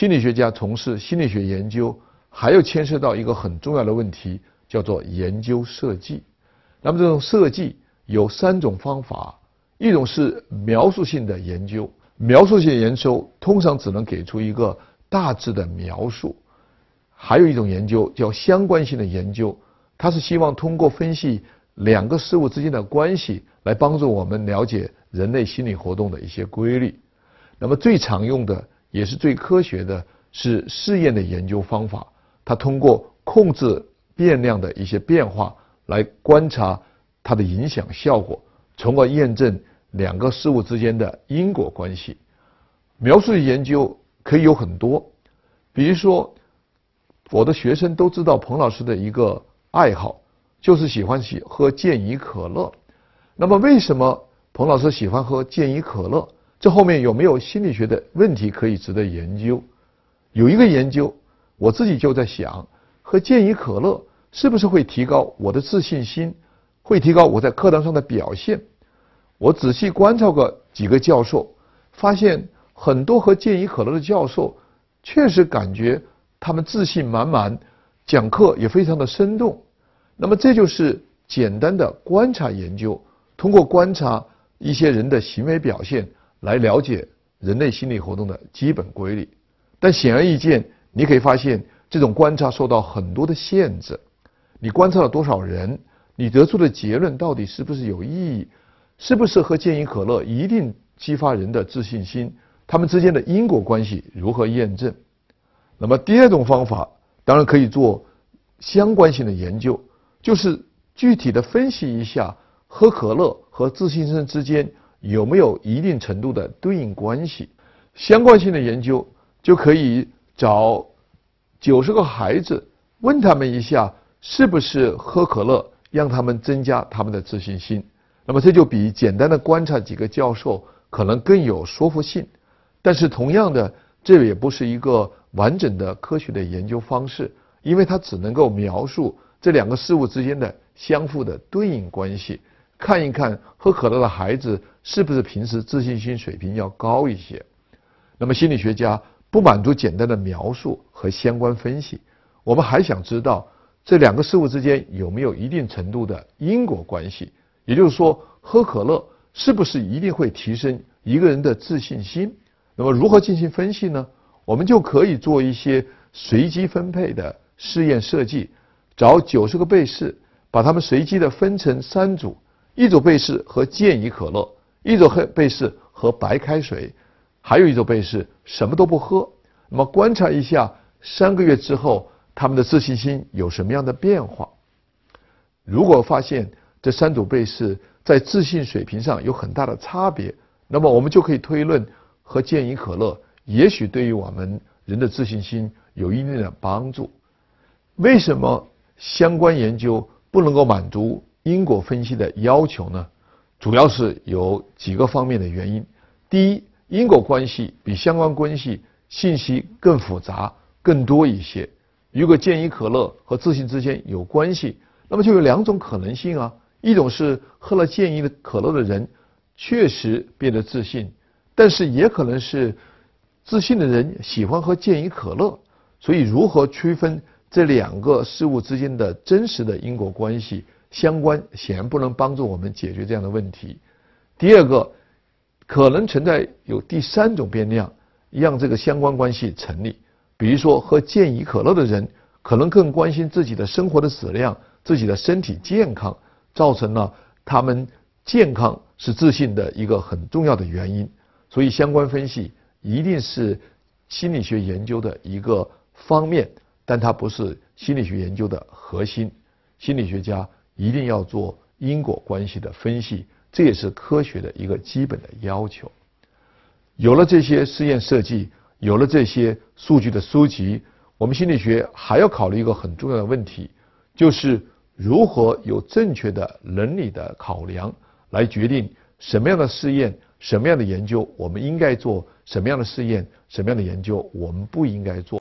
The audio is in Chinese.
心理学家从事心理学研究，还要牵涉到一个很重要的问题，叫做研究设计。那么这种设计有三种方法，一种是描述性的研究，描述性研究通常只能给出一个大致的描述；还有一种研究叫相关性的研究，它是希望通过分析两个事物之间的关系，来帮助我们了解人类心理活动的一些规律。那么最常用的。也是最科学的，是试验的研究方法。它通过控制变量的一些变化来观察它的影响效果，从而验证两个事物之间的因果关系。描述的研究可以有很多，比如说，我的学生都知道彭老师的一个爱好，就是喜欢喜喝健怡可乐。那么，为什么彭老师喜欢喝健怡可乐？这后面有没有心理学的问题可以值得研究？有一个研究，我自己就在想，喝健怡可乐是不是会提高我的自信心，会提高我在课堂上的表现？我仔细观察过几个教授，发现很多喝健怡可乐的教授确实感觉他们自信满满，讲课也非常的生动。那么这就是简单的观察研究，通过观察一些人的行为表现。来了解人类心理活动的基本规律，但显而易见，你可以发现这种观察受到很多的限制。你观察了多少人？你得出的结论到底是不是有意义？是不是和健怡可乐一定激发人的自信心？他们之间的因果关系如何验证？那么第二种方法，当然可以做相关性的研究，就是具体的分析一下喝可乐和自信心之间。有没有一定程度的对应关系？相关性的研究就可以找九十个孩子，问他们一下，是不是喝可乐让他们增加他们的自信心？那么这就比简单的观察几个教授可能更有说服性。但是同样的，这也不是一个完整的科学的研究方式，因为它只能够描述这两个事物之间的相互的对应关系。看一看喝可乐的孩子是不是平时自信心水平要高一些？那么心理学家不满足简单的描述和相关分析，我们还想知道这两个事物之间有没有一定程度的因果关系。也就是说，喝可乐是不是一定会提升一个人的自信心？那么如何进行分析呢？我们就可以做一些随机分配的试验设计，找九十个被试，把他们随机的分成三组。一组被试喝健怡可乐，一组喝被试喝白开水，还有一组被试什么都不喝。那么观察一下三个月之后他们的自信心有什么样的变化？如果发现这三组被试在自信水平上有很大的差别，那么我们就可以推论喝健怡可乐也许对于我们人的自信心有一定的帮助。为什么相关研究不能够满足？因果分析的要求呢，主要是有几个方面的原因。第一，因果关系比相关关系信息更复杂、更多一些。如果健怡可乐和自信之间有关系，那么就有两种可能性啊：一种是喝了健怡的可乐的人确实变得自信，但是也可能是自信的人喜欢喝健怡可乐。所以，如何区分这两个事物之间的真实的因果关系？相关显然不能帮助我们解决这样的问题。第二个，可能存在有第三种变量，让这个相关关系成立。比如说，喝健怡可乐的人可能更关心自己的生活的质量、自己的身体健康，造成了他们健康是自信的一个很重要的原因。所以，相关分析一定是心理学研究的一个方面，但它不是心理学研究的核心。心理学家。一定要做因果关系的分析，这也是科学的一个基本的要求。有了这些试验设计，有了这些数据的收集，我们心理学还要考虑一个很重要的问题，就是如何有正确的伦理的考量，来决定什么样的试验、什么样的研究我们应该做，什么样的试验、什么样的研究我们不应该做。